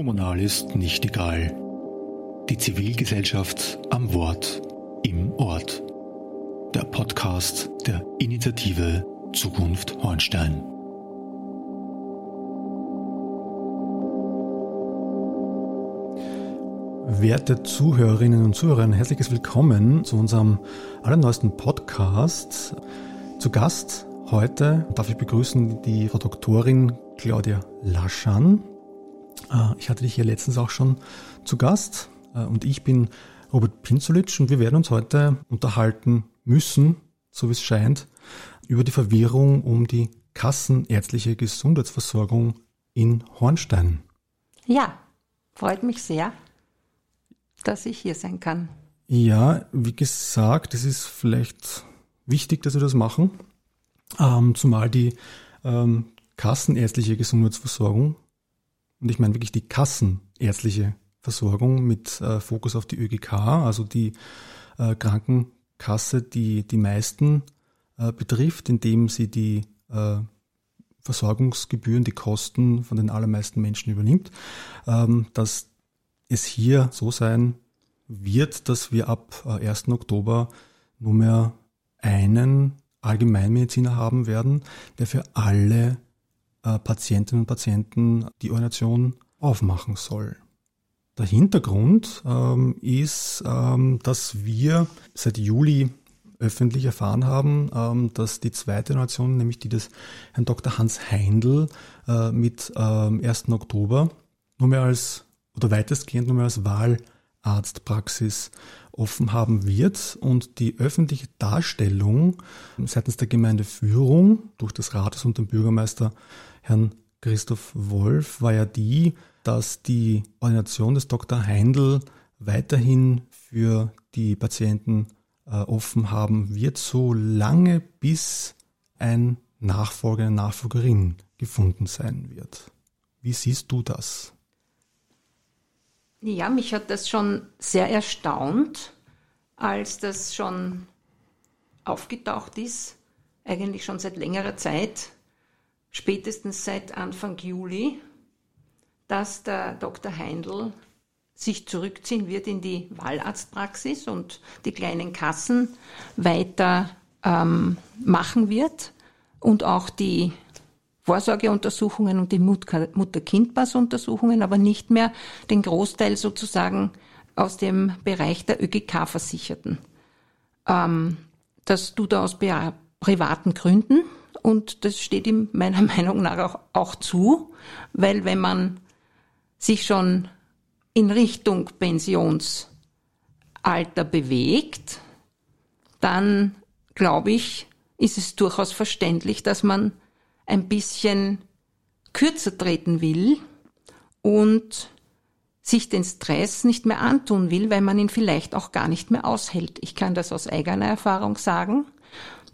Kommunal ist nicht egal. Die Zivilgesellschaft am Wort im Ort. Der Podcast der Initiative Zukunft Hornstein. Werte Zuhörerinnen und Zuhörer, ein herzliches Willkommen zu unserem allerneuesten Podcast. Zu Gast heute darf ich begrüßen die Frau Doktorin Claudia Laschan. Äh, ich hatte dich hier letztens auch schon zu Gast äh, und ich bin Robert Pinzulic und wir werden uns heute unterhalten müssen, so wie es scheint, über die Verwirrung um die kassenärztliche Gesundheitsversorgung in Hornstein. Ja, freut mich sehr, dass ich hier sein kann. Ja, wie gesagt, es ist vielleicht wichtig, dass wir das machen, ähm, zumal die ähm, kassenärztliche Gesundheitsversorgung und ich meine wirklich die kassenärztliche Versorgung mit äh, Fokus auf die ÖGK, also die äh, Krankenkasse, die die meisten äh, betrifft, indem sie die äh, Versorgungsgebühren, die Kosten von den allermeisten Menschen übernimmt, ähm, dass es hier so sein wird, dass wir ab 1. Äh, Oktober nur mehr einen Allgemeinmediziner haben werden, der für alle Patientinnen und Patienten die Ordination aufmachen soll. Der Hintergrund ähm, ist, ähm, dass wir seit Juli öffentlich erfahren haben, ähm, dass die zweite Generation, nämlich die des Herrn Dr. Hans Heindl, äh, mit ähm, 1. Oktober nur mehr als oder weitestgehend nur mehr als Wahlarztpraxis offen haben wird und die öffentliche Darstellung seitens der Gemeindeführung durch das Rates und den Bürgermeister Herrn Christoph Wolf war ja die, dass die Ordination des Dr. Heindl weiterhin für die Patienten äh, offen haben wird, so lange bis ein Nachfolger, eine Nachfolgerin gefunden sein wird. Wie siehst du das? Ja, mich hat das schon sehr erstaunt, als das schon aufgetaucht ist, eigentlich schon seit längerer Zeit, spätestens seit Anfang Juli, dass der Dr. Heindl sich zurückziehen wird in die Wahlarztpraxis und die kleinen Kassen weiter ähm, machen wird und auch die Vorsorgeuntersuchungen und die Mutter-Kind-Pass-Untersuchungen, aber nicht mehr den Großteil sozusagen aus dem Bereich der ÖGK-Versicherten. Ähm, das tut er aus privaten Gründen und das steht ihm meiner Meinung nach auch, auch zu, weil wenn man sich schon in Richtung Pensionsalter bewegt, dann glaube ich, ist es durchaus verständlich, dass man ein bisschen kürzer treten will und sich den Stress nicht mehr antun will, weil man ihn vielleicht auch gar nicht mehr aushält. Ich kann das aus eigener Erfahrung sagen,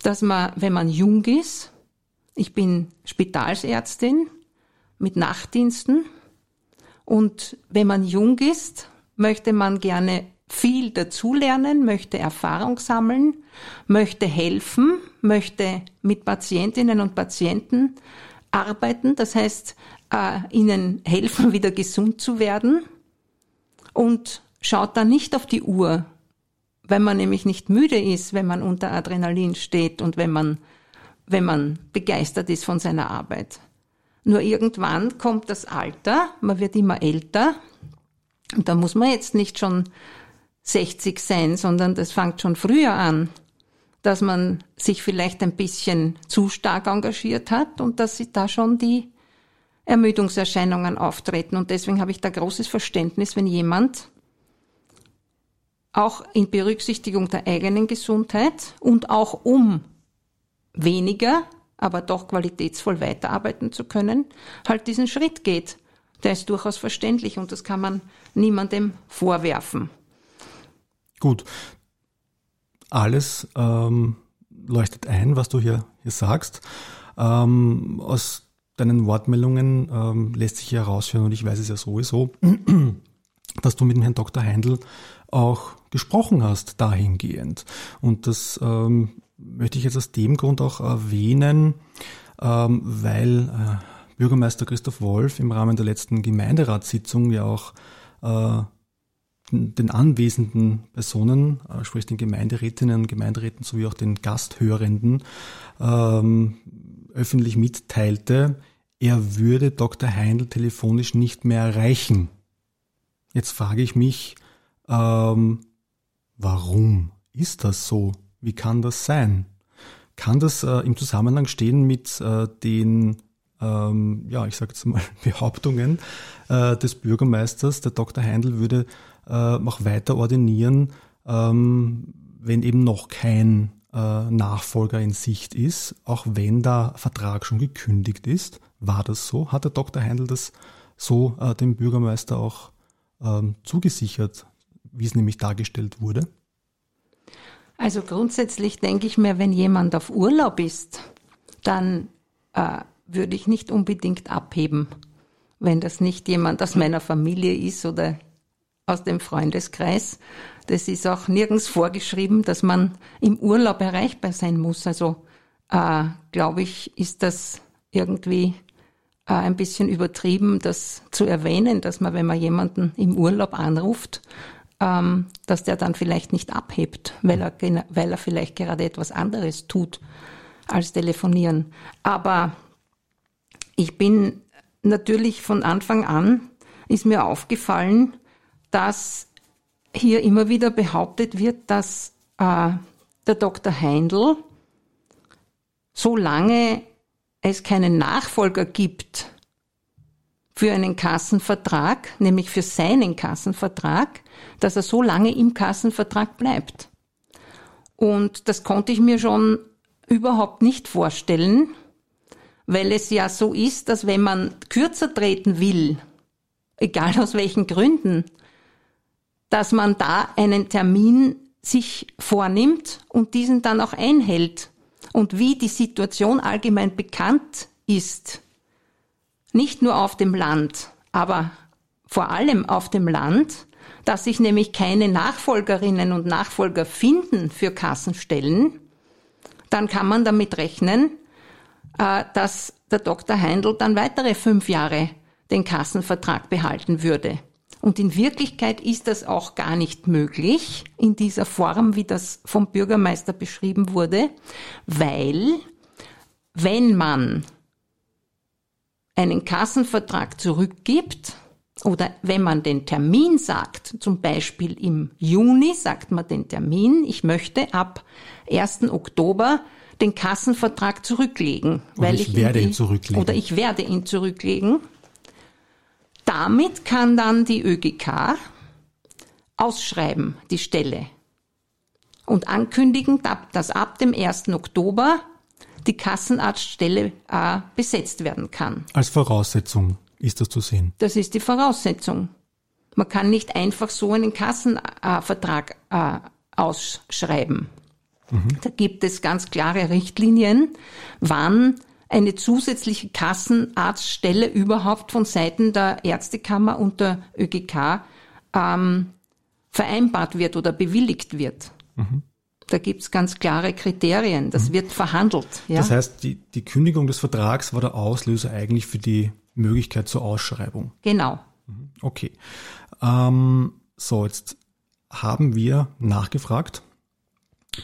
dass man, wenn man jung ist, ich bin Spitalsärztin mit Nachtdiensten und wenn man jung ist, möchte man gerne viel dazulernen, möchte Erfahrung sammeln, möchte helfen, möchte mit Patientinnen und Patienten arbeiten, das heißt, äh, ihnen helfen, wieder gesund zu werden und schaut dann nicht auf die Uhr, wenn man nämlich nicht müde ist, wenn man unter Adrenalin steht und wenn man, wenn man begeistert ist von seiner Arbeit. Nur irgendwann kommt das Alter, man wird immer älter und da muss man jetzt nicht schon 60 sein, sondern das fängt schon früher an, dass man sich vielleicht ein bisschen zu stark engagiert hat und dass sie da schon die Ermüdungserscheinungen auftreten. Und deswegen habe ich da großes Verständnis, wenn jemand auch in Berücksichtigung der eigenen Gesundheit und auch um weniger, aber doch qualitätsvoll weiterarbeiten zu können, halt diesen Schritt geht. Der ist durchaus verständlich und das kann man niemandem vorwerfen. Gut. Alles ähm, leuchtet ein, was du hier, hier sagst. Ähm, aus deinen Wortmeldungen ähm, lässt sich herausführen, und ich weiß es ja sowieso, dass du mit dem Herrn Dr. Heindl auch gesprochen hast dahingehend. Und das ähm, möchte ich jetzt aus dem Grund auch erwähnen, ähm, weil äh, Bürgermeister Christoph Wolf im Rahmen der letzten Gemeinderatssitzung ja auch äh, den anwesenden Personen, äh, sprich den Gemeinderätinnen und Gemeinderäten sowie auch den Gasthörenden, ähm, öffentlich mitteilte, er würde Dr. Heindl telefonisch nicht mehr erreichen. Jetzt frage ich mich, ähm, warum ist das so? Wie kann das sein? Kann das äh, im Zusammenhang stehen mit äh, den, ähm, ja, ich sage jetzt mal Behauptungen äh, des Bürgermeisters, der Dr. Heindl würde auch weiter ordinieren, ähm, wenn eben noch kein äh, Nachfolger in Sicht ist, auch wenn der Vertrag schon gekündigt ist. War das so? Hat der Dr. Heindl das so äh, dem Bürgermeister auch ähm, zugesichert, wie es nämlich dargestellt wurde? Also grundsätzlich denke ich mir, wenn jemand auf Urlaub ist, dann äh, würde ich nicht unbedingt abheben, wenn das nicht jemand aus meiner Familie ist oder aus dem Freundeskreis. Das ist auch nirgends vorgeschrieben, dass man im Urlaub erreichbar sein muss. Also äh, glaube ich, ist das irgendwie äh, ein bisschen übertrieben, das zu erwähnen, dass man, wenn man jemanden im Urlaub anruft, ähm, dass der dann vielleicht nicht abhebt, weil er, weil er vielleicht gerade etwas anderes tut als telefonieren. Aber ich bin natürlich von Anfang an, ist mir aufgefallen, dass hier immer wieder behauptet wird, dass äh, der Dr. Heindl, solange es keinen Nachfolger gibt für einen Kassenvertrag, nämlich für seinen Kassenvertrag, dass er so lange im Kassenvertrag bleibt. Und das konnte ich mir schon überhaupt nicht vorstellen, weil es ja so ist, dass wenn man kürzer treten will, egal aus welchen Gründen, dass man da einen Termin sich vornimmt und diesen dann auch einhält. Und wie die Situation allgemein bekannt ist, nicht nur auf dem Land, aber vor allem auf dem Land, dass sich nämlich keine Nachfolgerinnen und Nachfolger finden für Kassenstellen, dann kann man damit rechnen, äh, dass der Dr. Heindl dann weitere fünf Jahre den Kassenvertrag behalten würde. Und in Wirklichkeit ist das auch gar nicht möglich in dieser Form, wie das vom Bürgermeister beschrieben wurde, weil wenn man einen Kassenvertrag zurückgibt oder wenn man den Termin sagt, zum Beispiel im Juni sagt man den Termin, ich möchte ab 1. Oktober den Kassenvertrag zurücklegen. Weil ich, ich werde ihn zurücklegen. Oder ich werde ihn zurücklegen damit kann dann die ÖGK ausschreiben, die Stelle, und ankündigen, dass ab dem 1. Oktober die Kassenarztstelle äh, besetzt werden kann. Als Voraussetzung ist das zu sehen. Das ist die Voraussetzung. Man kann nicht einfach so einen Kassenvertrag äh, ausschreiben. Mhm. Da gibt es ganz klare Richtlinien, wann eine zusätzliche Kassenarztstelle überhaupt von Seiten der Ärztekammer und der ÖGK ähm, vereinbart wird oder bewilligt wird. Mhm. Da gibt's ganz klare Kriterien. Das mhm. wird verhandelt. Ja? Das heißt, die, die Kündigung des Vertrags war der Auslöser eigentlich für die Möglichkeit zur Ausschreibung. Genau. Mhm. Okay. Ähm, so, jetzt haben wir nachgefragt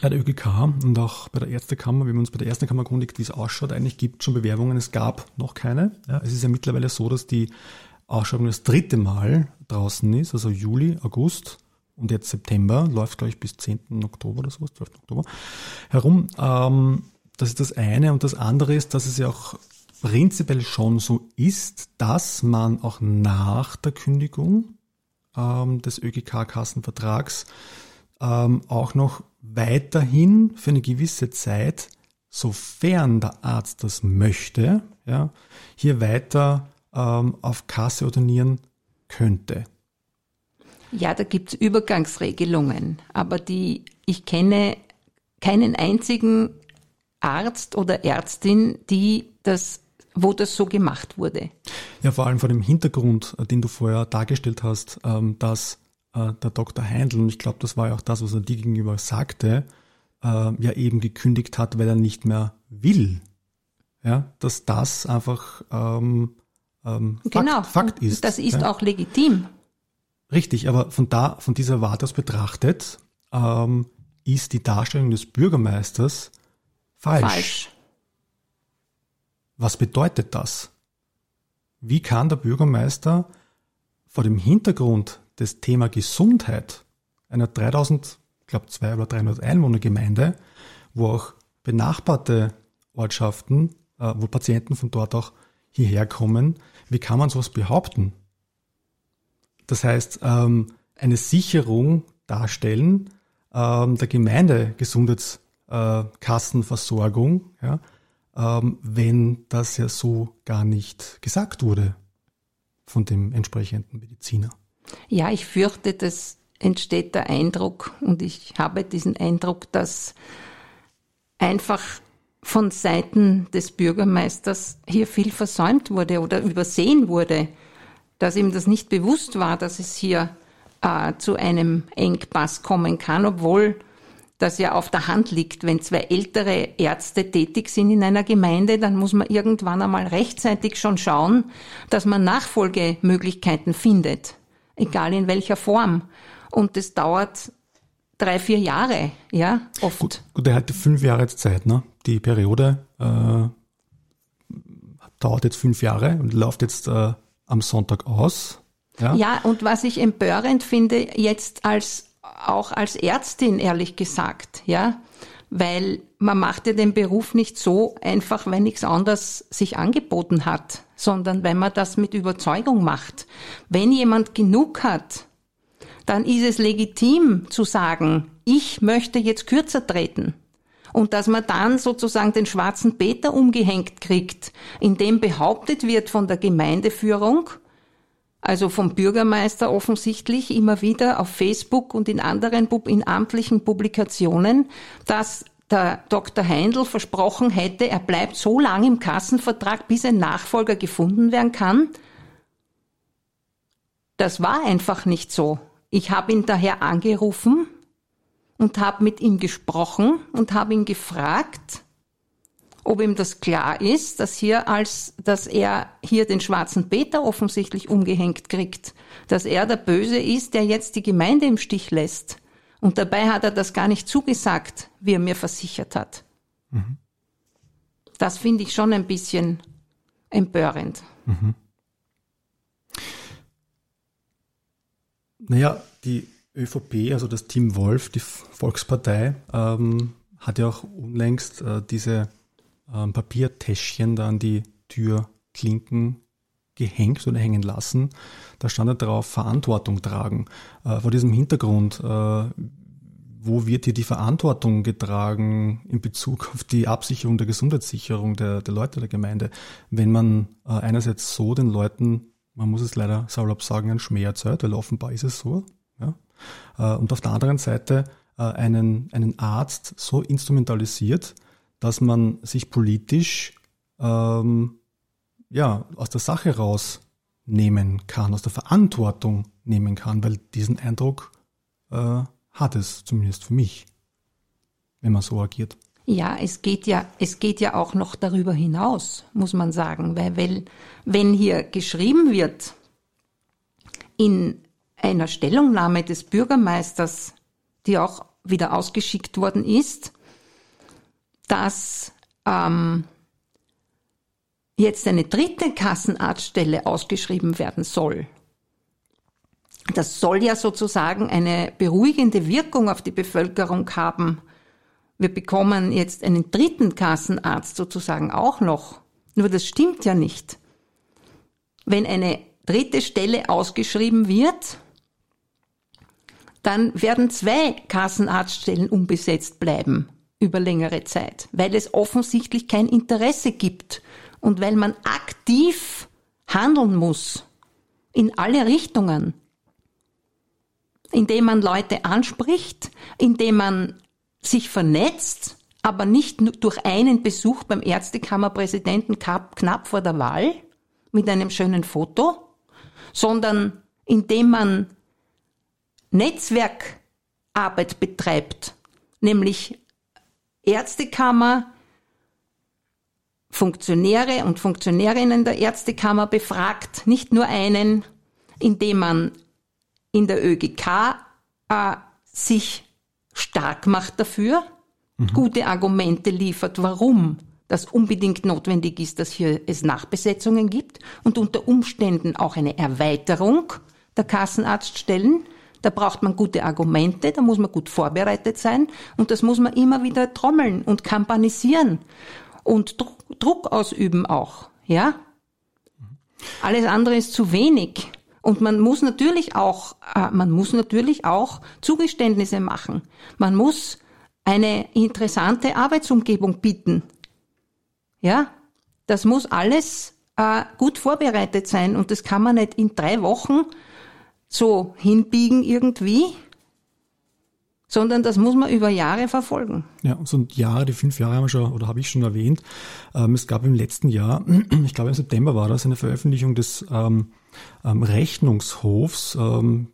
bei der ÖGK und auch bei der Ärztekammer, wenn wir uns bei der Ärztekammer erkundigt, wie es ausschaut, eigentlich gibt es schon Bewerbungen, es gab noch keine. Ja, es ist ja mittlerweile so, dass die Ausschreibung das dritte Mal draußen ist, also Juli, August und jetzt September, läuft glaube ich bis 10. Oktober oder sowas, 12. Oktober herum. Ähm, das ist das eine und das andere ist, dass es ja auch prinzipiell schon so ist, dass man auch nach der Kündigung ähm, des ÖGK-Kassenvertrags ähm, auch noch weiterhin für eine gewisse Zeit, sofern der Arzt das möchte, ja, hier weiter ähm, auf Kasse ordinieren könnte. Ja, da gibt's Übergangsregelungen, aber die, ich kenne keinen einzigen Arzt oder Ärztin, die das, wo das so gemacht wurde. Ja, vor allem vor dem Hintergrund, äh, den du vorher dargestellt hast, ähm, dass äh, der Dr. Heindl, und ich glaube, das war ja auch das, was er dir gegenüber sagte, äh, ja eben gekündigt hat, weil er nicht mehr will. ja, dass das einfach ähm, ähm, Fakt, genau. Fakt ist. Das ist ja. auch legitim. Richtig, aber von da, von dieser Warte aus betrachtet, ähm, ist die Darstellung des Bürgermeisters falsch. Falsch. Was bedeutet das? Wie kann der Bürgermeister vor dem Hintergrund des Thema Gesundheit einer 3000, ich glaube 200 oder 300 Einwohnergemeinde, wo auch benachbarte Ortschaften, äh, wo Patienten von dort auch hierher kommen, wie kann man sowas behaupten? Das heißt, ähm, eine Sicherung darstellen ähm, der Gemeindegesundheitskassenversorgung, ja, ähm, wenn das ja so gar nicht gesagt wurde von dem entsprechenden Mediziner. Ja, ich fürchte, das entsteht der Eindruck und ich habe diesen Eindruck, dass einfach von Seiten des Bürgermeisters hier viel versäumt wurde oder übersehen wurde, dass ihm das nicht bewusst war, dass es hier äh, zu einem Engpass kommen kann, obwohl das ja auf der Hand liegt. Wenn zwei ältere Ärzte tätig sind in einer Gemeinde, dann muss man irgendwann einmal rechtzeitig schon schauen, dass man Nachfolgemöglichkeiten findet, egal in welcher Form. Und das dauert drei, vier Jahre, ja, oft. Gut, gut er hatte fünf Jahre Zeit, ne? Die Periode äh, dauert jetzt fünf Jahre und läuft jetzt äh, am Sonntag aus. Ja? ja, und was ich empörend finde, jetzt als auch als Ärztin, ehrlich gesagt, ja, weil man macht ja den Beruf nicht so einfach, wenn nichts anderes sich angeboten hat, sondern wenn man das mit Überzeugung macht. Wenn jemand genug hat, dann ist es legitim zu sagen, ich möchte jetzt kürzer treten. Und dass man dann sozusagen den schwarzen Peter umgehängt kriegt, in dem behauptet wird von der Gemeindeführung, also vom Bürgermeister offensichtlich immer wieder auf Facebook und in anderen in amtlichen Publikationen, dass der Dr. Heindl versprochen hätte, er bleibt so lange im Kassenvertrag, bis ein Nachfolger gefunden werden kann. Das war einfach nicht so. Ich habe ihn daher angerufen und habe mit ihm gesprochen und habe ihn gefragt, ob ihm das klar ist, dass hier als, dass er hier den schwarzen Peter offensichtlich umgehängt kriegt, dass er der Böse ist, der jetzt die Gemeinde im Stich lässt. Und dabei hat er das gar nicht zugesagt, wie er mir versichert hat. Mhm. Das finde ich schon ein bisschen empörend. Mhm. Naja, die ÖVP, also das Team Wolf, die Volkspartei, ähm, hat ja auch unlängst äh, diese ähm, Papiertäschchen da an die Türklinken gehängt oder hängen lassen. Da stand ja drauf Verantwortung tragen. Äh, vor diesem Hintergrund, äh, wo wird hier die Verantwortung getragen in Bezug auf die Absicherung der Gesundheitssicherung der, der Leute der Gemeinde, wenn man äh, einerseits so den Leuten, man muss es leider salopp sagen, ein Schmäh erzählt, weil offenbar ist es so, ja? Äh, und auf der anderen Seite äh, einen, einen Arzt so instrumentalisiert, dass man sich politisch ähm, ja, aus der Sache rausnehmen kann, aus der Verantwortung nehmen kann, weil diesen Eindruck äh, hat es zumindest für mich, wenn man so agiert. Ja, es geht ja, es geht ja auch noch darüber hinaus, muss man sagen, weil, weil wenn hier geschrieben wird in einer Stellungnahme des Bürgermeisters, die auch wieder ausgeschickt worden ist, dass ähm, jetzt eine dritte Kassenarztstelle ausgeschrieben werden soll. Das soll ja sozusagen eine beruhigende Wirkung auf die Bevölkerung haben. Wir bekommen jetzt einen dritten Kassenarzt sozusagen auch noch. Nur das stimmt ja nicht. Wenn eine dritte Stelle ausgeschrieben wird, dann werden zwei Kassenarztstellen unbesetzt bleiben über längere Zeit, weil es offensichtlich kein Interesse gibt und weil man aktiv handeln muss in alle Richtungen, indem man Leute anspricht, indem man sich vernetzt, aber nicht nur durch einen Besuch beim Ärztekammerpräsidenten knapp vor der Wahl mit einem schönen Foto, sondern indem man Netzwerkarbeit betreibt, nämlich Ärztekammer, Funktionäre und Funktionärinnen der Ärztekammer befragt, nicht nur einen, indem man in der ÖGK äh, sich stark macht dafür, mhm. gute Argumente liefert, warum das unbedingt notwendig ist, dass hier es Nachbesetzungen gibt und unter Umständen auch eine Erweiterung der Kassenarztstellen. Da braucht man gute Argumente, da muss man gut vorbereitet sein und das muss man immer wieder trommeln und kampanisieren und Druck ausüben auch, ja? Alles andere ist zu wenig. Und man muss natürlich auch, äh, man muss natürlich auch Zugeständnisse machen. Man muss eine interessante Arbeitsumgebung bieten. Ja, das muss alles äh, gut vorbereitet sein und das kann man nicht in drei Wochen so hinbiegen irgendwie, sondern das muss man über Jahre verfolgen. Ja, so Jahre, die fünf Jahre haben wir schon, oder habe ich schon erwähnt. Ähm, es gab im letzten Jahr, ich glaube im September war das, eine Veröffentlichung des ähm, ähm, Rechnungshofs,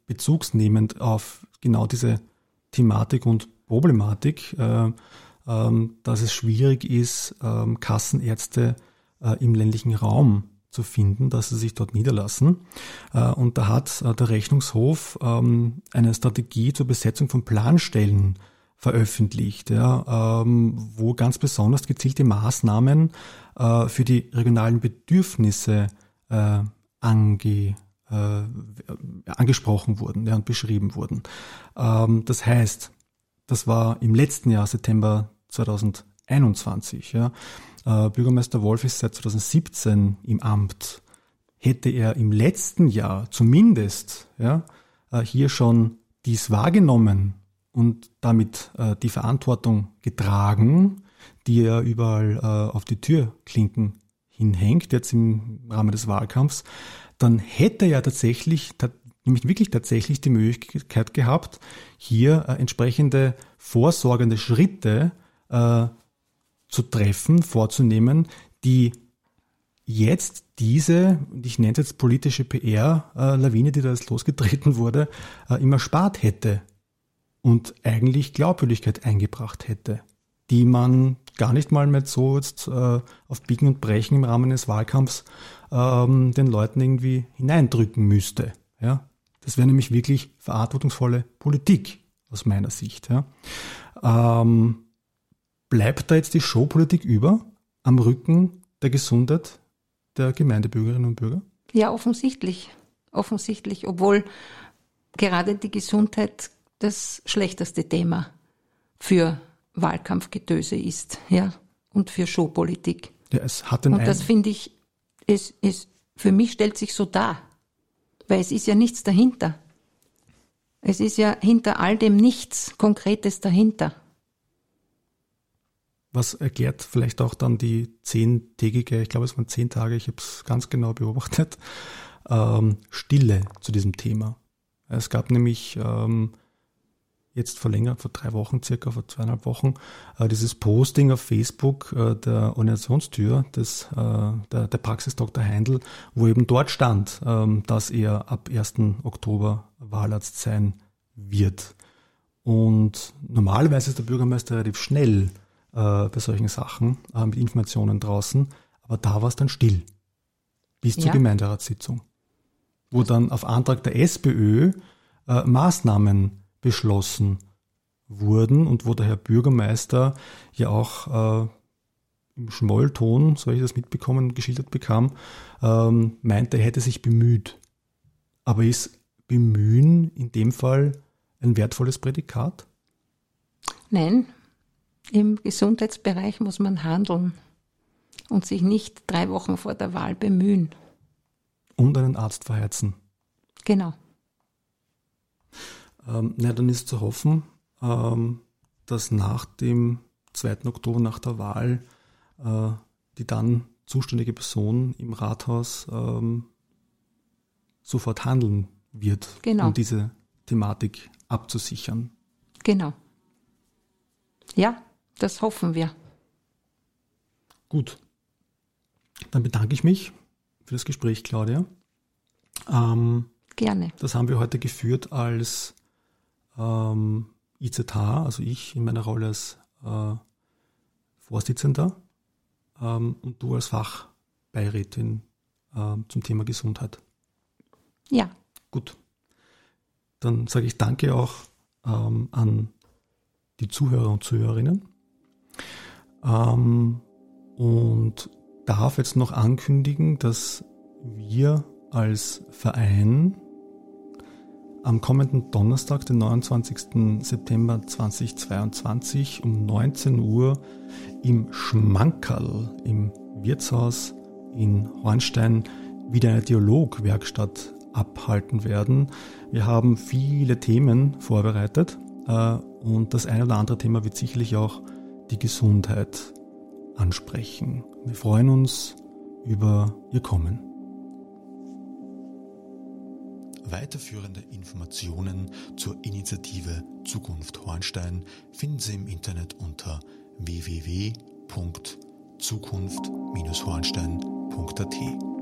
bezugsnehmend auf genau diese Thematik und Problematik, äh, dass es schwierig ist, Kassenärzte äh, im ländlichen Raum zu finden, dass sie sich dort niederlassen. Äh, und da hat äh, der Rechnungshof ähm, eine Strategie zur Besetzung von Planstellen veröffentlicht, ja, ähm, wo ganz besonders gezielte Maßnahmen äh, für die regionalen Bedürfnisse ange, angesprochen wurden ja, und beschrieben wurden. Ähm, das heißt, das war im letzten Jahr, September 2021, ja, äh, Bürgermeister Wolf ist seit 2017 im Amt. Hätte er im letzten Jahr zumindest ja, äh, hier schon dies wahrgenommen und damit äh, die Verantwortung getragen, die er überall auf die Türklinken hinhängt, jetzt im Rahmen des Wahlkampfs, dann hätte er tatsächlich, nämlich wirklich tatsächlich die Möglichkeit gehabt, hier entsprechende vorsorgende Schritte zu treffen, vorzunehmen, die jetzt diese, ich nenne es jetzt politische PR-Lawine, die da jetzt losgetreten wurde, äh, immer spart hätte und eigentlich Glaubwürdigkeit eingebracht hätte, die man gar nicht mal mit so jetzt äh, auf Biegen und Brechen im Rahmen des Wahlkampfs ähm, den Leuten irgendwie hineindrücken müsste. Ja? Das wäre nämlich wirklich verantwortungsvolle Politik aus meiner Sicht. Ja? Ähm, Bleibt da jetzt die Showpolitik über am Rücken der Gesundheit der Gemeindebürgerinnen und Bürger? Ja, offensichtlich. Offensichtlich, obwohl gerade die Gesundheit das schlechteste Thema für Wahlkampfgetöse ist, ja, und für Showpolitik. Ja, es hat den und das finde ich, es, es, für mich stellt sich so dar, weil es ist ja nichts dahinter. Es ist ja hinter all dem nichts Konkretes dahinter was erklärt vielleicht auch dann die zehntägige, ich glaube es waren zehn Tage, ich habe es ganz genau beobachtet, ähm, Stille zu diesem Thema. Es gab nämlich ähm, jetzt vor länger, vor drei Wochen circa, vor zweieinhalb Wochen, äh, dieses Posting auf Facebook äh, der Organisationstür des, äh, der, der Praxis Dr. Heindl, wo eben dort stand, ähm, dass er ab 1. Oktober Wahlarzt sein wird. Und normalerweise ist der Bürgermeister relativ schnell äh, bei solchen Sachen äh, mit Informationen draußen. Aber da war es dann still. Bis zur ja. Gemeinderatssitzung. Wo dann auf Antrag der SPÖ äh, Maßnahmen beschlossen wurden und wo der Herr Bürgermeister ja auch äh, im Schmollton, so ich das mitbekommen, geschildert bekam, ähm, meinte, er hätte sich bemüht. Aber ist bemühen in dem Fall ein wertvolles Prädikat? Nein, im Gesundheitsbereich muss man handeln und sich nicht drei Wochen vor der Wahl bemühen. Und einen Arzt verheizen. Genau. Ähm, na, dann ist zu hoffen, ähm, dass nach dem 2. Oktober, nach der Wahl, äh, die dann zuständige Person im Rathaus ähm, sofort handeln wird, genau. um diese Thematik abzusichern. Genau. Ja, das hoffen wir. Gut. Dann bedanke ich mich für das Gespräch, Claudia. Ähm, Gerne. Das haben wir heute geführt als ähm, IZH, also ich in meiner Rolle als äh, Vorsitzender ähm, und du als Fachbeirätin ähm, zum Thema Gesundheit. Ja. Gut. Dann sage ich danke auch ähm, an die Zuhörer und Zuhörerinnen. Ähm, und darf jetzt noch ankündigen, dass wir als Verein am kommenden Donnerstag, den 29. September 2022 um 19 Uhr im Schmankerl im Wirtshaus in Hornstein wieder eine Dialogwerkstatt abhalten werden. Wir haben viele Themen vorbereitet äh, und das eine oder andere Thema wird sicherlich auch die Gesundheit ansprechen. Wir freuen uns über Ihr Kommen. Weiterführende Informationen zur Initiative Zukunft Hornstein finden Sie im Internet unter www.zukunft-hornstein.at.